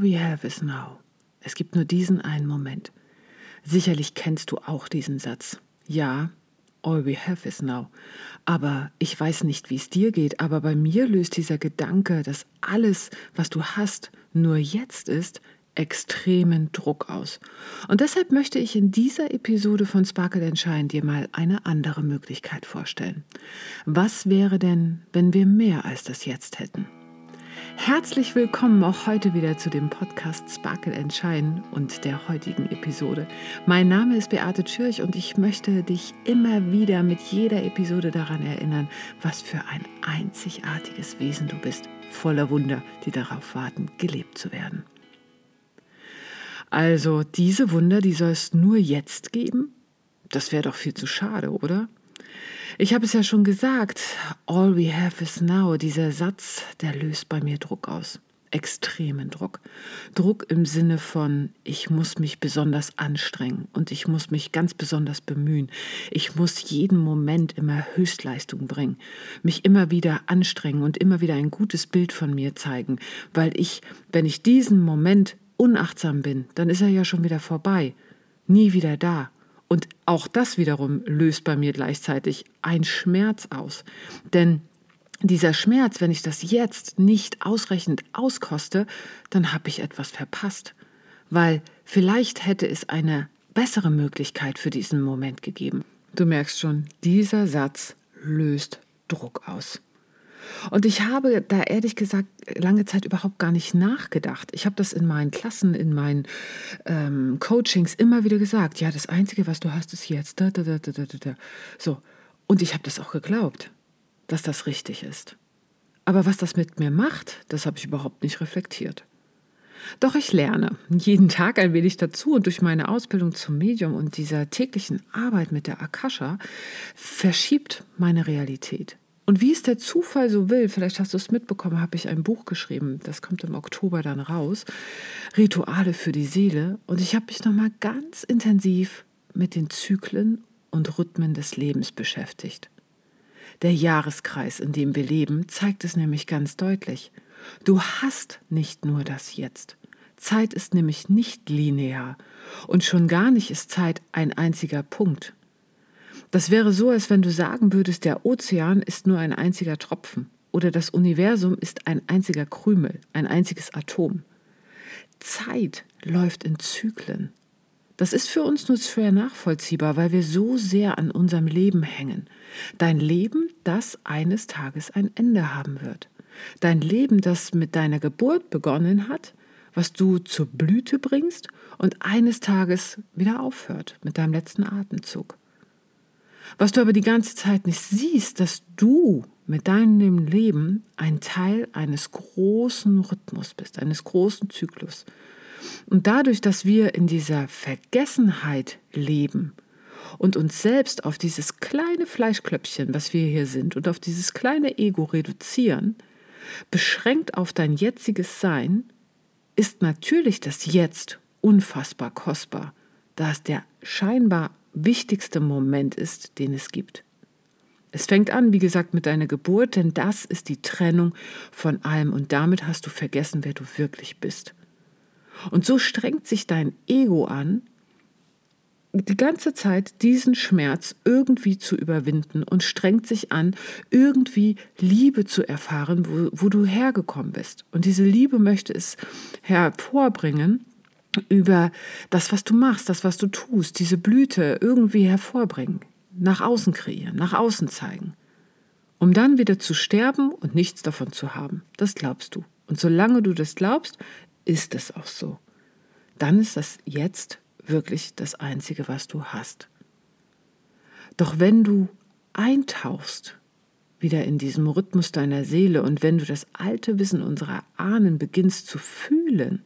All we have is now. Es gibt nur diesen einen Moment. Sicherlich kennst du auch diesen Satz. Ja, all we have is now. Aber ich weiß nicht, wie es dir geht, aber bei mir löst dieser Gedanke, dass alles, was du hast, nur jetzt ist, extremen Druck aus. Und deshalb möchte ich in dieser Episode von Sparkle Entscheiden dir mal eine andere Möglichkeit vorstellen. Was wäre denn, wenn wir mehr als das Jetzt hätten? Herzlich willkommen auch heute wieder zu dem Podcast Sparkle Entscheiden und der heutigen Episode. Mein Name ist Beate Tschürch und ich möchte dich immer wieder mit jeder Episode daran erinnern, was für ein einzigartiges Wesen du bist, voller Wunder, die darauf warten, gelebt zu werden. Also diese Wunder, die soll es nur jetzt geben? Das wäre doch viel zu schade, oder? Ich habe es ja schon gesagt, all we have is now, dieser Satz, der löst bei mir Druck aus. Extremen Druck. Druck im Sinne von, ich muss mich besonders anstrengen und ich muss mich ganz besonders bemühen. Ich muss jeden Moment immer Höchstleistung bringen, mich immer wieder anstrengen und immer wieder ein gutes Bild von mir zeigen, weil ich, wenn ich diesen Moment unachtsam bin, dann ist er ja schon wieder vorbei, nie wieder da. Und auch das wiederum löst bei mir gleichzeitig ein Schmerz aus. Denn dieser Schmerz, wenn ich das jetzt nicht ausreichend auskoste, dann habe ich etwas verpasst. Weil vielleicht hätte es eine bessere Möglichkeit für diesen Moment gegeben. Du merkst schon, dieser Satz löst Druck aus. Und ich habe da ehrlich gesagt lange Zeit überhaupt gar nicht nachgedacht. Ich habe das in meinen Klassen, in meinen ähm, Coachings immer wieder gesagt. Ja, das Einzige, was du hast, ist jetzt. Da, da, da, da, da, da. So. Und ich habe das auch geglaubt, dass das richtig ist. Aber was das mit mir macht, das habe ich überhaupt nicht reflektiert. Doch ich lerne jeden Tag ein wenig dazu und durch meine Ausbildung zum Medium und dieser täglichen Arbeit mit der Akasha verschiebt meine Realität. Und wie es der Zufall so will, vielleicht hast du es mitbekommen, habe ich ein Buch geschrieben, das kommt im Oktober dann raus, Rituale für die Seele. Und ich habe mich nochmal ganz intensiv mit den Zyklen und Rhythmen des Lebens beschäftigt. Der Jahreskreis, in dem wir leben, zeigt es nämlich ganz deutlich. Du hast nicht nur das Jetzt. Zeit ist nämlich nicht linear und schon gar nicht ist Zeit ein einziger Punkt. Das wäre so, als wenn du sagen würdest, der Ozean ist nur ein einziger Tropfen oder das Universum ist ein einziger Krümel, ein einziges Atom. Zeit läuft in Zyklen. Das ist für uns nur schwer nachvollziehbar, weil wir so sehr an unserem Leben hängen. Dein Leben, das eines Tages ein Ende haben wird. Dein Leben, das mit deiner Geburt begonnen hat, was du zur Blüte bringst und eines Tages wieder aufhört mit deinem letzten Atemzug. Was du aber die ganze Zeit nicht siehst, dass du mit deinem Leben ein Teil eines großen Rhythmus bist, eines großen Zyklus. Und dadurch, dass wir in dieser Vergessenheit leben und uns selbst auf dieses kleine Fleischklöppchen, was wir hier sind, und auf dieses kleine Ego reduzieren, beschränkt auf dein jetziges Sein, ist natürlich das Jetzt unfassbar kostbar, da es der scheinbar wichtigste Moment ist, den es gibt. Es fängt an, wie gesagt, mit deiner Geburt, denn das ist die Trennung von allem und damit hast du vergessen, wer du wirklich bist. Und so strengt sich dein Ego an, die ganze Zeit diesen Schmerz irgendwie zu überwinden und strengt sich an, irgendwie Liebe zu erfahren, wo, wo du hergekommen bist. Und diese Liebe möchte es hervorbringen, über das, was du machst, das, was du tust, diese Blüte irgendwie hervorbringen, nach außen kreieren, nach außen zeigen, um dann wieder zu sterben und nichts davon zu haben. Das glaubst du. Und solange du das glaubst, ist es auch so. Dann ist das jetzt wirklich das Einzige, was du hast. Doch wenn du eintauchst wieder in diesem Rhythmus deiner Seele und wenn du das alte Wissen unserer Ahnen beginnst zu fühlen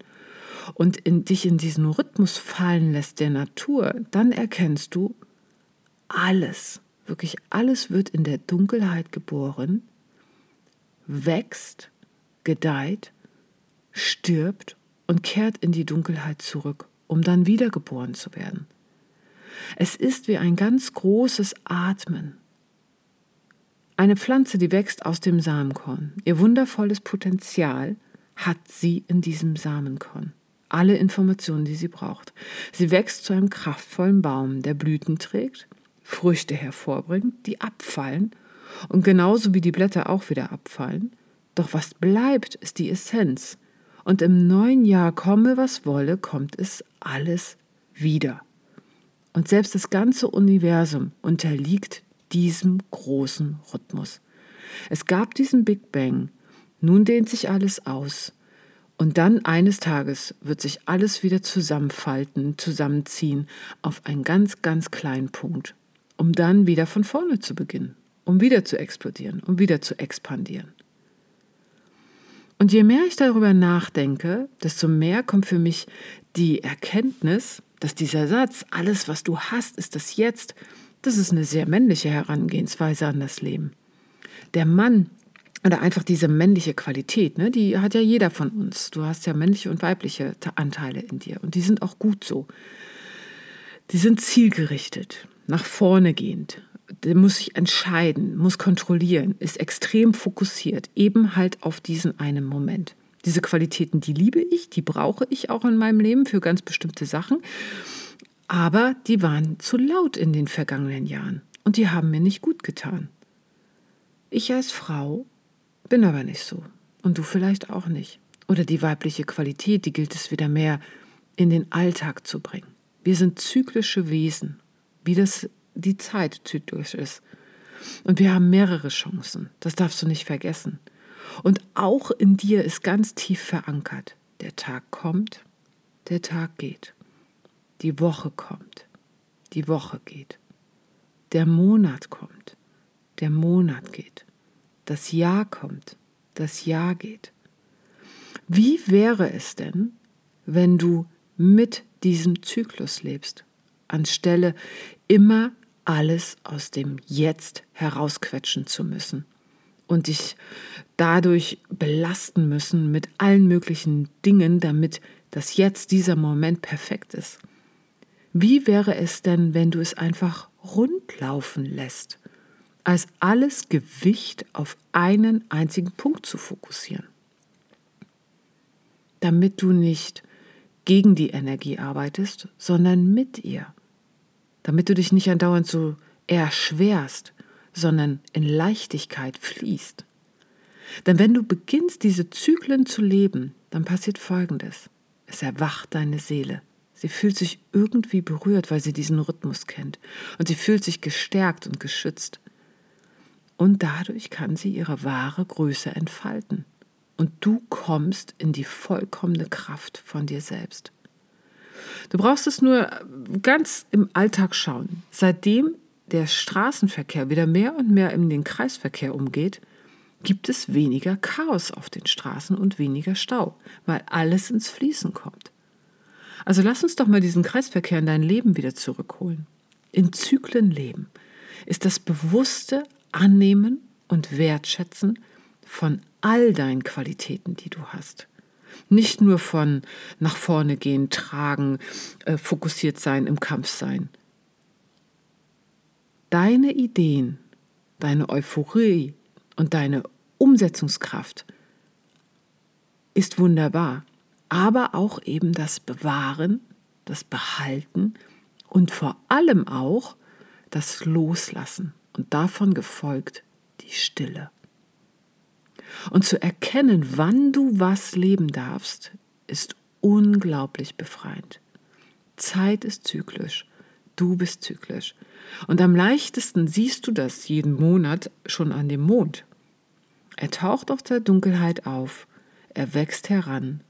und in dich in diesen Rhythmus fallen lässt der Natur, dann erkennst du, alles, wirklich alles wird in der Dunkelheit geboren, wächst, gedeiht, stirbt und kehrt in die Dunkelheit zurück, um dann wiedergeboren zu werden. Es ist wie ein ganz großes Atmen. Eine Pflanze, die wächst aus dem Samenkorn. Ihr wundervolles Potenzial hat sie in diesem Samenkorn. Alle Informationen, die sie braucht. Sie wächst zu einem kraftvollen Baum, der Blüten trägt, Früchte hervorbringt, die abfallen und genauso wie die Blätter auch wieder abfallen. Doch was bleibt, ist die Essenz. Und im neuen Jahr, komme was wolle, kommt es alles wieder. Und selbst das ganze Universum unterliegt diesem großen Rhythmus. Es gab diesen Big Bang, nun dehnt sich alles aus. Und dann eines Tages wird sich alles wieder zusammenfalten, zusammenziehen auf einen ganz, ganz kleinen Punkt, um dann wieder von vorne zu beginnen, um wieder zu explodieren, um wieder zu expandieren. Und je mehr ich darüber nachdenke, desto mehr kommt für mich die Erkenntnis, dass dieser Satz, alles was du hast, ist das Jetzt, das ist eine sehr männliche Herangehensweise an das Leben. Der Mann oder einfach diese männliche Qualität, ne, die hat ja jeder von uns. Du hast ja männliche und weibliche Anteile in dir und die sind auch gut so. Die sind zielgerichtet, nach vorne gehend. Der muss sich entscheiden, muss kontrollieren, ist extrem fokussiert, eben halt auf diesen einen Moment. Diese Qualitäten, die liebe ich, die brauche ich auch in meinem Leben für ganz bestimmte Sachen. Aber die waren zu laut in den vergangenen Jahren und die haben mir nicht gut getan. Ich als Frau bin aber nicht so und du vielleicht auch nicht. Oder die weibliche Qualität, die gilt es wieder mehr in den Alltag zu bringen. Wir sind zyklische Wesen, wie das die Zeit zyklisch ist. Und wir haben mehrere Chancen, das darfst du nicht vergessen. Und auch in dir ist ganz tief verankert, der Tag kommt, der Tag geht. Die Woche kommt, die Woche geht. Der Monat kommt, der Monat geht. Das Jahr kommt, das Jahr geht. Wie wäre es denn, wenn du mit diesem Zyklus lebst, anstelle immer alles aus dem Jetzt herausquetschen zu müssen und dich dadurch belasten müssen mit allen möglichen Dingen, damit das Jetzt, dieser Moment perfekt ist. Wie wäre es denn, wenn du es einfach rundlaufen lässt, als alles Gewicht auf einen einzigen Punkt zu fokussieren? Damit du nicht gegen die Energie arbeitest, sondern mit ihr. Damit du dich nicht andauernd so erschwerst, sondern in Leichtigkeit fließt. Denn wenn du beginnst, diese Zyklen zu leben, dann passiert Folgendes. Es erwacht deine Seele. Sie fühlt sich irgendwie berührt, weil sie diesen Rhythmus kennt. Und sie fühlt sich gestärkt und geschützt. Und dadurch kann sie ihre wahre Größe entfalten. Und du kommst in die vollkommene Kraft von dir selbst. Du brauchst es nur ganz im Alltag schauen. Seitdem der Straßenverkehr wieder mehr und mehr in den Kreisverkehr umgeht, gibt es weniger Chaos auf den Straßen und weniger Stau, weil alles ins Fließen kommt. Also lass uns doch mal diesen Kreisverkehr in dein Leben wieder zurückholen. In Zyklen leben ist das bewusste Annehmen und Wertschätzen von all deinen Qualitäten, die du hast. Nicht nur von nach vorne gehen, tragen, äh, fokussiert sein, im Kampf sein. Deine Ideen, deine Euphorie und deine Umsetzungskraft ist wunderbar aber auch eben das Bewahren, das Behalten und vor allem auch das Loslassen und davon gefolgt die Stille. Und zu erkennen, wann du was leben darfst, ist unglaublich befreiend. Zeit ist zyklisch, du bist zyklisch. Und am leichtesten siehst du das jeden Monat schon an dem Mond. Er taucht aus der Dunkelheit auf, er wächst heran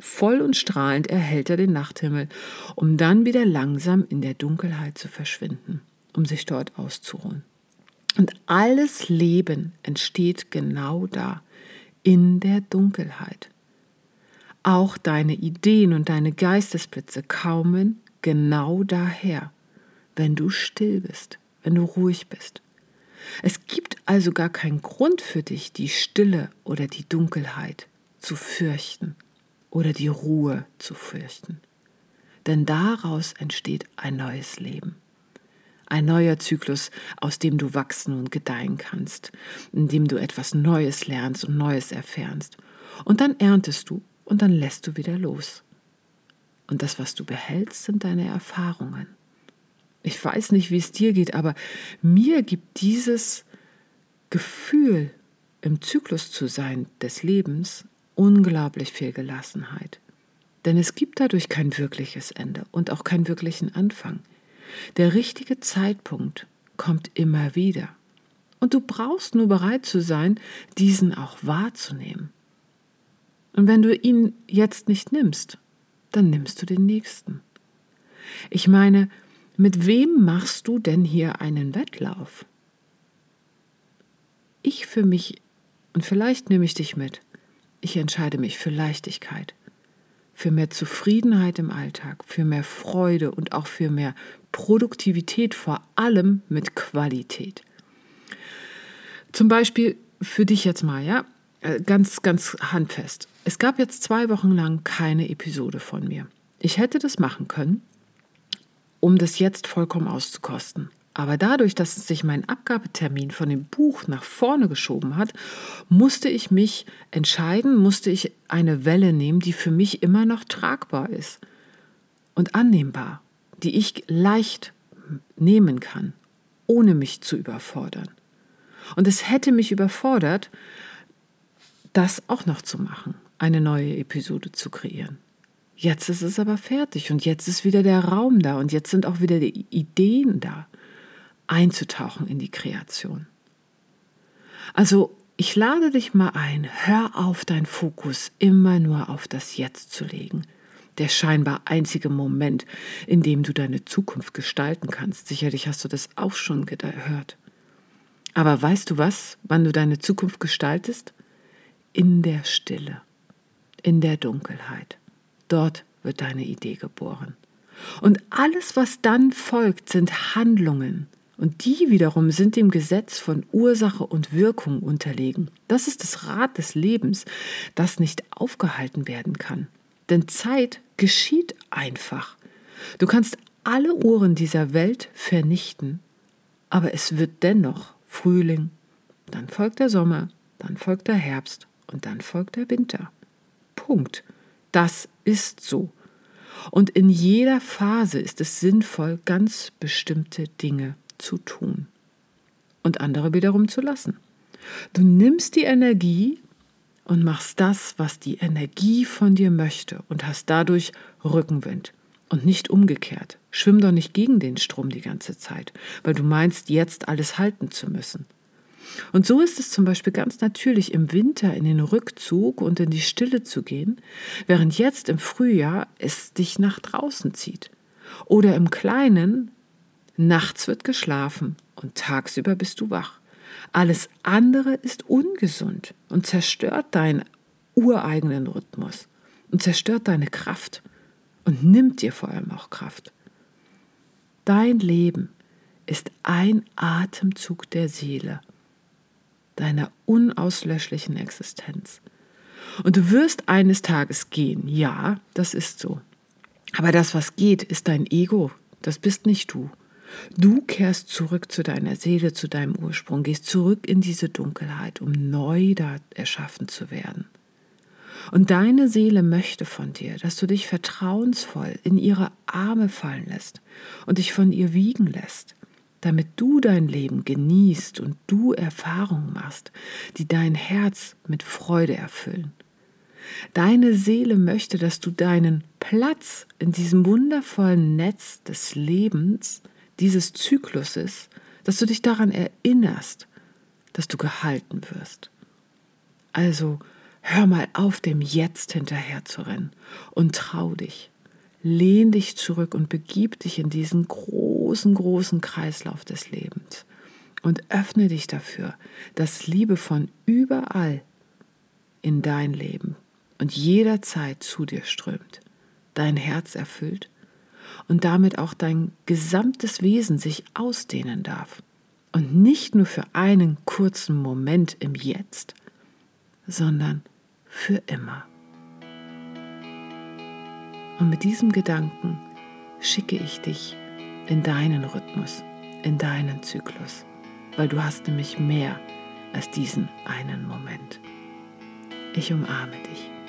Voll und strahlend erhält er den Nachthimmel, um dann wieder langsam in der Dunkelheit zu verschwinden, um sich dort auszuruhen. Und alles Leben entsteht genau da, in der Dunkelheit. Auch deine Ideen und deine Geistesblitze kommen genau daher, wenn du still bist, wenn du ruhig bist. Es gibt also gar keinen Grund für dich, die Stille oder die Dunkelheit zu fürchten oder die Ruhe zu fürchten. Denn daraus entsteht ein neues Leben. Ein neuer Zyklus, aus dem du wachsen und gedeihen kannst, in dem du etwas Neues lernst und Neues erfährst. Und dann erntest du und dann lässt du wieder los. Und das, was du behältst, sind deine Erfahrungen. Ich weiß nicht, wie es dir geht, aber mir gibt dieses Gefühl, im Zyklus zu sein des Lebens, unglaublich viel Gelassenheit. Denn es gibt dadurch kein wirkliches Ende und auch keinen wirklichen Anfang. Der richtige Zeitpunkt kommt immer wieder. Und du brauchst nur bereit zu sein, diesen auch wahrzunehmen. Und wenn du ihn jetzt nicht nimmst, dann nimmst du den nächsten. Ich meine, mit wem machst du denn hier einen Wettlauf? Ich für mich, und vielleicht nehme ich dich mit, ich entscheide mich für Leichtigkeit, für mehr Zufriedenheit im Alltag, für mehr Freude und auch für mehr Produktivität, vor allem mit Qualität. Zum Beispiel für dich jetzt mal, ja, äh, ganz, ganz handfest. Es gab jetzt zwei Wochen lang keine Episode von mir. Ich hätte das machen können, um das jetzt vollkommen auszukosten. Aber dadurch, dass sich mein Abgabetermin von dem Buch nach vorne geschoben hat, musste ich mich entscheiden, musste ich eine Welle nehmen, die für mich immer noch tragbar ist und annehmbar, die ich leicht nehmen kann, ohne mich zu überfordern. Und es hätte mich überfordert, das auch noch zu machen, eine neue Episode zu kreieren. Jetzt ist es aber fertig und jetzt ist wieder der Raum da und jetzt sind auch wieder die Ideen da einzutauchen in die Kreation. Also ich lade dich mal ein, hör auf, deinen Fokus immer nur auf das Jetzt zu legen. Der scheinbar einzige Moment, in dem du deine Zukunft gestalten kannst. Sicherlich hast du das auch schon gehört. Aber weißt du was, wann du deine Zukunft gestaltest? In der Stille, in der Dunkelheit. Dort wird deine Idee geboren. Und alles, was dann folgt, sind Handlungen, und die wiederum sind dem Gesetz von Ursache und Wirkung unterlegen. Das ist das Rad des Lebens, das nicht aufgehalten werden kann. Denn Zeit geschieht einfach. Du kannst alle Uhren dieser Welt vernichten, aber es wird dennoch Frühling, dann folgt der Sommer, dann folgt der Herbst und dann folgt der Winter. Punkt. Das ist so. Und in jeder Phase ist es sinnvoll, ganz bestimmte Dinge zu tun und andere wiederum zu lassen. Du nimmst die Energie und machst das, was die Energie von dir möchte und hast dadurch Rückenwind und nicht umgekehrt. Schwimm doch nicht gegen den Strom die ganze Zeit, weil du meinst, jetzt alles halten zu müssen. Und so ist es zum Beispiel ganz natürlich, im Winter in den Rückzug und in die Stille zu gehen, während jetzt im Frühjahr es dich nach draußen zieht. Oder im Kleinen Nachts wird geschlafen und tagsüber bist du wach. Alles andere ist ungesund und zerstört deinen ureigenen Rhythmus und zerstört deine Kraft und nimmt dir vor allem auch Kraft. Dein Leben ist ein Atemzug der Seele, deiner unauslöschlichen Existenz. Und du wirst eines Tages gehen, ja, das ist so. Aber das, was geht, ist dein Ego, das bist nicht du. Du kehrst zurück zu deiner Seele, zu deinem Ursprung, gehst zurück in diese Dunkelheit, um neu da erschaffen zu werden. Und deine Seele möchte von dir, dass du dich vertrauensvoll in ihre Arme fallen lässt und dich von ihr wiegen lässt, damit du dein Leben genießt und du Erfahrungen machst, die dein Herz mit Freude erfüllen. Deine Seele möchte, dass du deinen Platz in diesem wundervollen Netz des Lebens dieses Zykluses, dass du dich daran erinnerst, dass du gehalten wirst. Also hör mal auf, dem Jetzt hinterher zu rennen und trau dich. Lehn dich zurück und begib dich in diesen großen, großen Kreislauf des Lebens und öffne dich dafür, dass Liebe von überall in dein Leben und jederzeit zu dir strömt, dein Herz erfüllt und damit auch dein gesamtes Wesen sich ausdehnen darf. Und nicht nur für einen kurzen Moment im Jetzt, sondern für immer. Und mit diesem Gedanken schicke ich dich in deinen Rhythmus, in deinen Zyklus, weil du hast nämlich mehr als diesen einen Moment. Ich umarme dich.